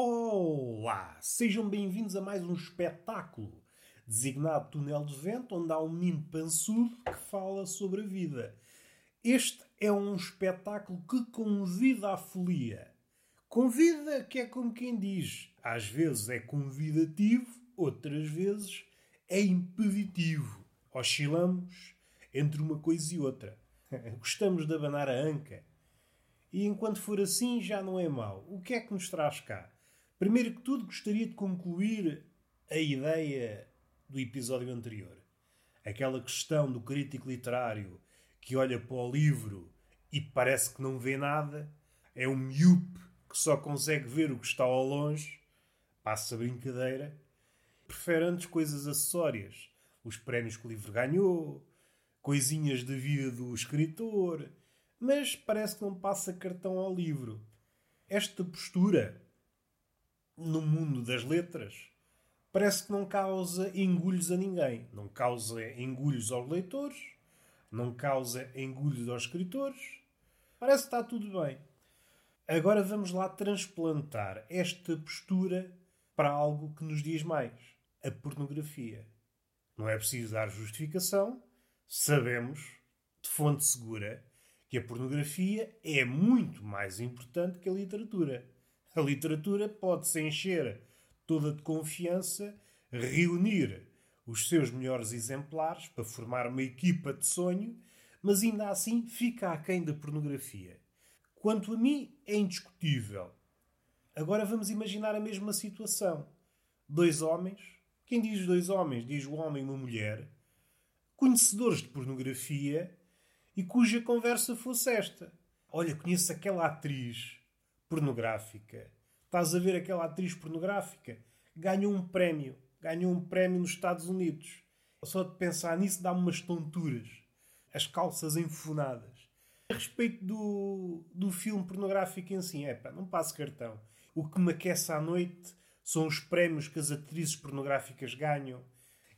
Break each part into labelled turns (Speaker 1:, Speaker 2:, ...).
Speaker 1: Olá! Sejam bem-vindos a mais um espetáculo designado Túnel de Vento, onde há um menino pançudo que fala sobre a vida. Este é um espetáculo que convida à folia. Convida, que é como quem diz, às vezes é convidativo, outras vezes é impeditivo. Oscilamos entre uma coisa e outra. Gostamos de abanar a anca. E enquanto for assim, já não é mau. O que é que nos traz cá? Primeiro que tudo, gostaria de concluir a ideia do episódio anterior. Aquela questão do crítico literário que olha para o livro e parece que não vê nada, é um miúpe que só consegue ver o que está ao longe, passa a brincadeira, prefere antes coisas acessórias, os prémios que o livro ganhou, coisinhas da vida do escritor, mas parece que não passa cartão ao livro. Esta postura no mundo das letras, parece que não causa engulhos a ninguém. Não causa engulhos aos leitores, não causa engulhos aos escritores. Parece que está tudo bem. Agora vamos lá transplantar esta postura para algo que nos diz mais: a pornografia. Não é preciso dar justificação, sabemos, de fonte segura, que a pornografia é muito mais importante que a literatura. A literatura pode-se encher toda de confiança, reunir os seus melhores exemplares para formar uma equipa de sonho, mas ainda assim fica aquém da pornografia. Quanto a mim, é indiscutível. Agora vamos imaginar a mesma situação. Dois homens, quem diz dois homens, diz o homem e uma mulher, conhecedores de pornografia e cuja conversa fosse esta. Olha, conheço aquela atriz pornográfica. Estás a ver aquela atriz pornográfica? Ganhou um prémio. Ganhou um prémio nos Estados Unidos. Só de pensar nisso dá-me umas tonturas. As calças enfunadas. A respeito do, do filme pornográfico em si, é pá, não passo cartão. O que me aquece à noite são os prémios que as atrizes pornográficas ganham.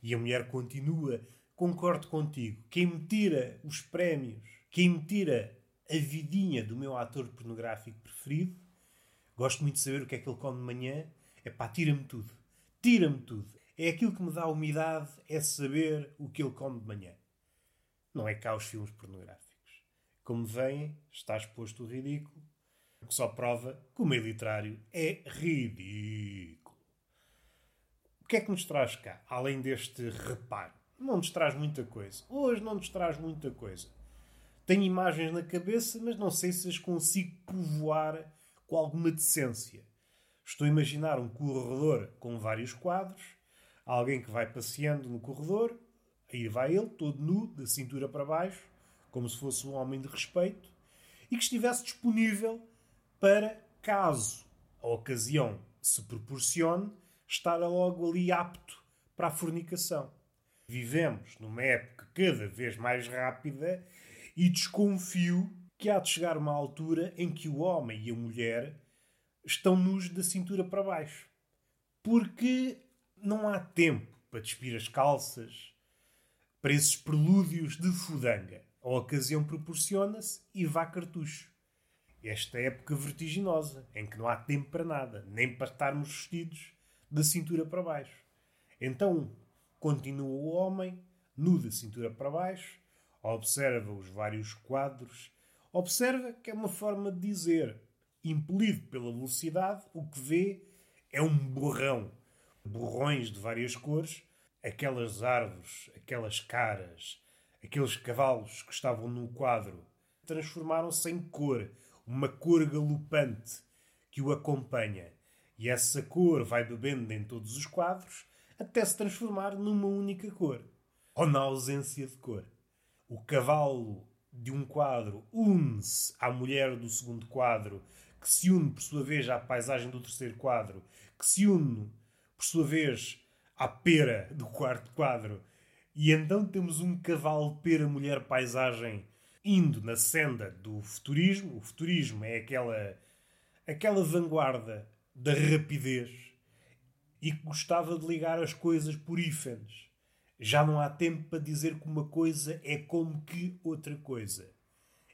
Speaker 1: E a mulher continua. Concordo contigo. Quem me tira os prémios, quem me tira a vidinha do meu ator pornográfico preferido. Gosto muito de saber o que é que ele come de manhã. É pá, tira-me tudo. Tira-me tudo. É aquilo que me dá umidade, é saber o que ele come de manhã. Não é cá os filmes pornográficos. Como veem, está exposto o ridículo, o que só prova que o meio literário é ridículo. O que é que nos traz cá, além deste reparo? Não nos traz muita coisa. Hoje não nos traz muita coisa. Tenho imagens na cabeça, mas não sei se as consigo povoar com alguma decência. Estou a imaginar um corredor com vários quadros, alguém que vai passeando no corredor, aí vai ele, todo nu, da cintura para baixo, como se fosse um homem de respeito, e que estivesse disponível para, caso a ocasião se proporcione, estar logo ali apto para a fornicação. Vivemos numa época cada vez mais rápida e desconfio que há de chegar uma altura em que o homem e a mulher estão nus da cintura para baixo. Porque não há tempo para despir as calças, para esses prelúdios de fudanga. A ocasião proporciona-se e vá cartucho. Esta época vertiginosa, em que não há tempo para nada, nem para estarmos vestidos da cintura para baixo. Então, continua o homem, nu da cintura para baixo, observa os vários quadros, observa que é uma forma de dizer, impelido pela velocidade, o que vê é um borrão. Borrões de várias cores, aquelas árvores, aquelas caras, aqueles cavalos que estavam no quadro, transformaram-se em cor, uma cor galopante que o acompanha. E essa cor vai bebendo em todos os quadros até se transformar numa única cor, ou na ausência de cor o cavalo de um quadro une-se à mulher do segundo quadro, que se une, por sua vez, à paisagem do terceiro quadro, que se une, por sua vez, à pera do quarto quadro. E então temos um cavalo pera mulher paisagem indo na senda do futurismo. O futurismo é aquela aquela vanguarda da rapidez e que gostava de ligar as coisas por ífenes. Já não há tempo para dizer que uma coisa é como que outra coisa.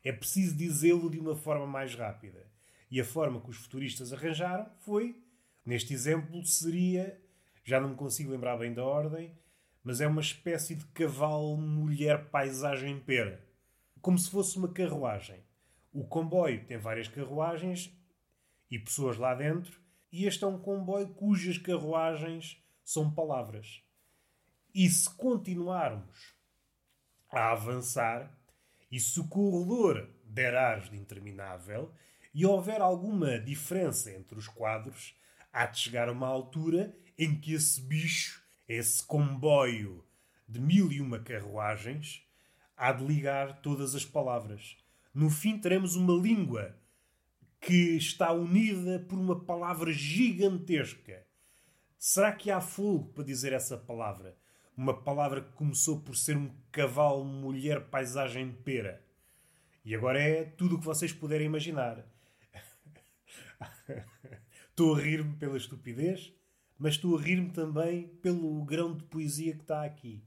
Speaker 1: É preciso dizê-lo de uma forma mais rápida. E a forma que os futuristas arranjaram foi Neste exemplo seria, já não me consigo lembrar bem da ordem, mas é uma espécie de cavalo mulher paisagem pera. Como se fosse uma carruagem. O comboio tem várias carruagens e pessoas lá dentro, e este é um comboio cujas carruagens são palavras. E se continuarmos a avançar, e se o corredor der ares de interminável, e houver alguma diferença entre os quadros, há de chegar uma altura em que esse bicho, esse comboio de mil e uma carruagens, há de ligar todas as palavras. No fim, teremos uma língua que está unida por uma palavra gigantesca. Será que há fogo para dizer essa palavra? Uma palavra que começou por ser um cavalo, mulher, paisagem, pera. E agora é tudo o que vocês puderem imaginar. estou a rir-me pela estupidez, mas estou a rir-me também pelo grão de poesia que está aqui.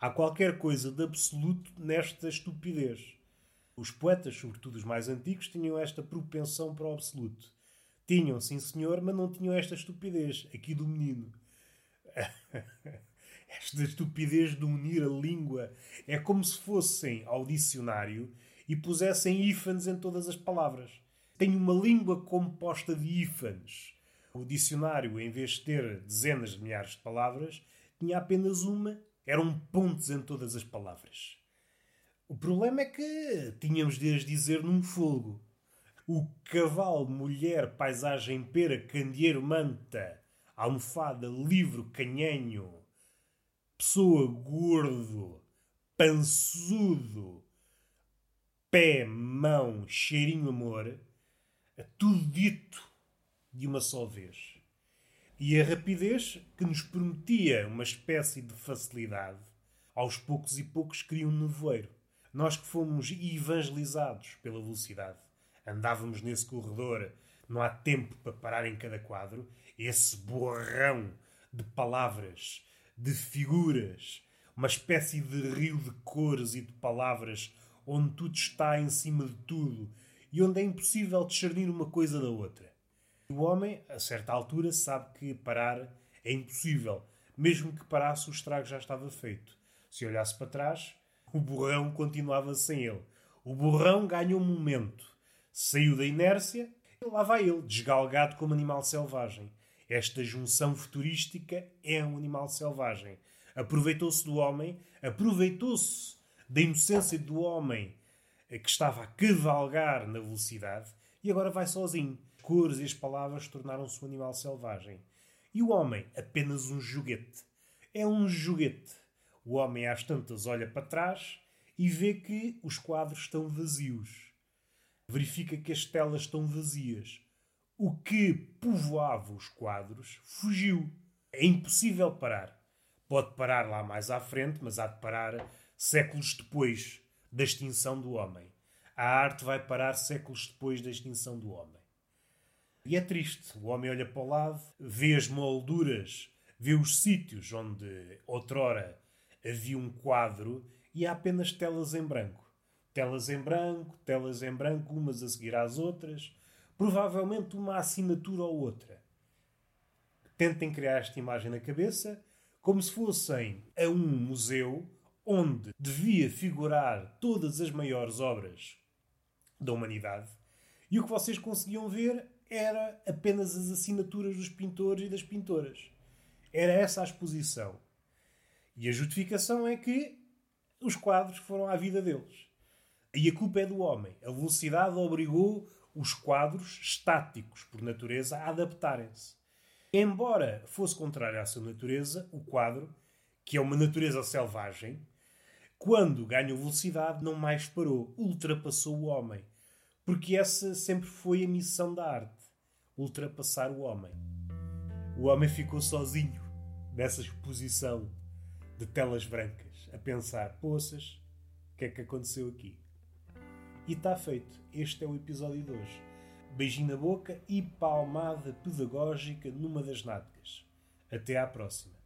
Speaker 1: Há qualquer coisa de absoluto nesta estupidez. Os poetas, sobretudo os mais antigos, tinham esta propensão para o absoluto. Tinham, sim senhor, mas não tinham esta estupidez aqui do menino. esta estupidez de unir a língua é como se fossem ao dicionário e pusessem ífanes em todas as palavras. Tem uma língua composta de ífanes. O dicionário, em vez de ter dezenas de milhares de palavras, tinha apenas uma. Eram pontos em todas as palavras. O problema é que tínhamos de as dizer num fogo. O cavalo, mulher, paisagem, pera, candeeiro, manta, almofada, livro, canhenho, pessoa, gordo, pançudo, pé, mão, cheirinho, amor, é tudo dito de uma só vez. E a rapidez, que nos prometia uma espécie de facilidade, aos poucos e poucos cria um nevoeiro. Nós que fomos evangelizados pela velocidade, andávamos nesse corredor, não há tempo para parar em cada quadro, esse borrão de palavras, de figuras, uma espécie de rio de cores e de palavras onde tudo está em cima de tudo e onde é impossível discernir uma coisa da outra. O homem, a certa altura, sabe que parar é impossível. Mesmo que parasse, o estrago já estava feito. Se olhasse para trás, o borrão continuava sem ele. O borrão ganha um momento. Saiu da inércia e lá vai ele, desgalgado como animal selvagem. Esta junção futurística é um animal selvagem. Aproveitou-se do homem, aproveitou-se da inocência do homem que estava a cavalgar na velocidade e agora vai sozinho. As cores e as palavras tornaram-se um animal selvagem. E o homem, apenas um joguete. É um joguete. O homem às tantas olha para trás e vê que os quadros estão vazios. Verifica que as telas estão vazias. O que povoava os quadros fugiu. É impossível parar. Pode parar lá mais à frente, mas há de parar séculos depois da extinção do homem. A arte vai parar séculos depois da extinção do homem. E é triste. O homem olha para o lado, vê as molduras, vê os sítios onde outrora havia um quadro e há apenas telas em branco. Telas em branco, telas em branco, umas a seguir às outras, provavelmente uma assinatura ou outra. Tentem criar esta imagem na cabeça como se fossem a um museu onde devia figurar todas as maiores obras da humanidade, e o que vocês conseguiam ver era apenas as assinaturas dos pintores e das pintoras. Era essa a exposição. E a justificação é que os quadros foram à vida deles. E a culpa é do homem. A velocidade obrigou os quadros estáticos, por natureza, a adaptarem-se. Embora fosse contrário à sua natureza, o quadro, que é uma natureza selvagem, quando ganhou velocidade, não mais parou, ultrapassou o homem. Porque essa sempre foi a missão da arte: ultrapassar o homem. O homem ficou sozinho nessa exposição de telas brancas, a pensar: poças, o que é que aconteceu aqui? E está feito. Este é o episódio de hoje. Beijinho na boca e palmada pedagógica numa das nádegas. Até à próxima.